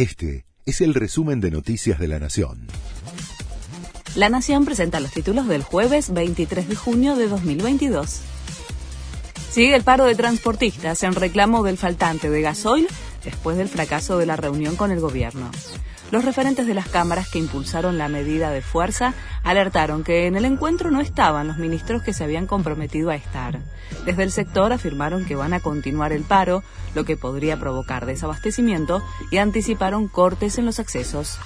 Este es el resumen de Noticias de la Nación. La Nación presenta los títulos del jueves 23 de junio de 2022. Sigue el paro de transportistas en reclamo del faltante de gasoil después del fracaso de la reunión con el gobierno. Los referentes de las cámaras que impulsaron la medida de fuerza alertaron que en el encuentro no estaban los ministros que se habían comprometido a estar. Desde el sector afirmaron que van a continuar el paro, lo que podría provocar desabastecimiento, y anticiparon cortes en los accesos.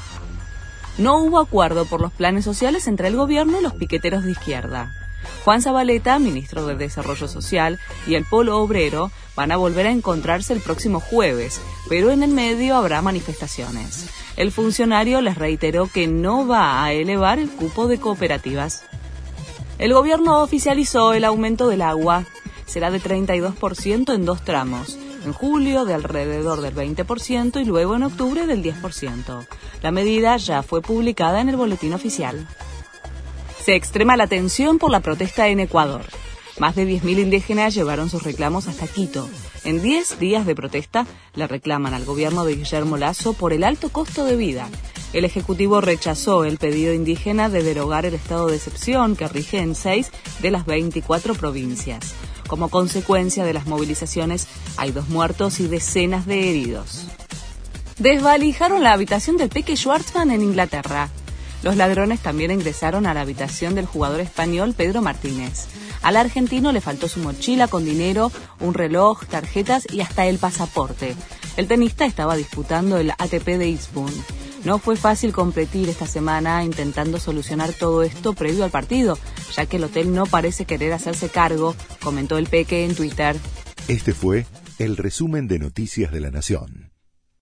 No hubo acuerdo por los planes sociales entre el gobierno y los piqueteros de izquierda. Juan Zabaleta, ministro de Desarrollo Social, y el Polo Obrero van a volver a encontrarse el próximo jueves, pero en el medio habrá manifestaciones. El funcionario les reiteró que no va a elevar el cupo de cooperativas. El gobierno oficializó el aumento del agua. Será de 32% en dos tramos. En julio de alrededor del 20% y luego en octubre del 10%. La medida ya fue publicada en el boletín oficial. Se extrema la tensión por la protesta en Ecuador. Más de 10.000 indígenas llevaron sus reclamos hasta Quito. En 10 días de protesta le reclaman al gobierno de Guillermo Lazo por el alto costo de vida. El Ejecutivo rechazó el pedido indígena de derogar el estado de excepción que rige en 6 de las 24 provincias. Como consecuencia de las movilizaciones, hay dos muertos y decenas de heridos. Desvalijaron la habitación del Peque Schwartzman en Inglaterra. Los ladrones también ingresaron a la habitación del jugador español Pedro Martínez. Al argentino le faltó su mochila con dinero, un reloj, tarjetas y hasta el pasaporte. El tenista estaba disputando el ATP de Eastbourne. No fue fácil competir esta semana intentando solucionar todo esto previo al partido, ya que el hotel no parece querer hacerse cargo, comentó el Peque en Twitter. Este fue el resumen de Noticias de la Nación.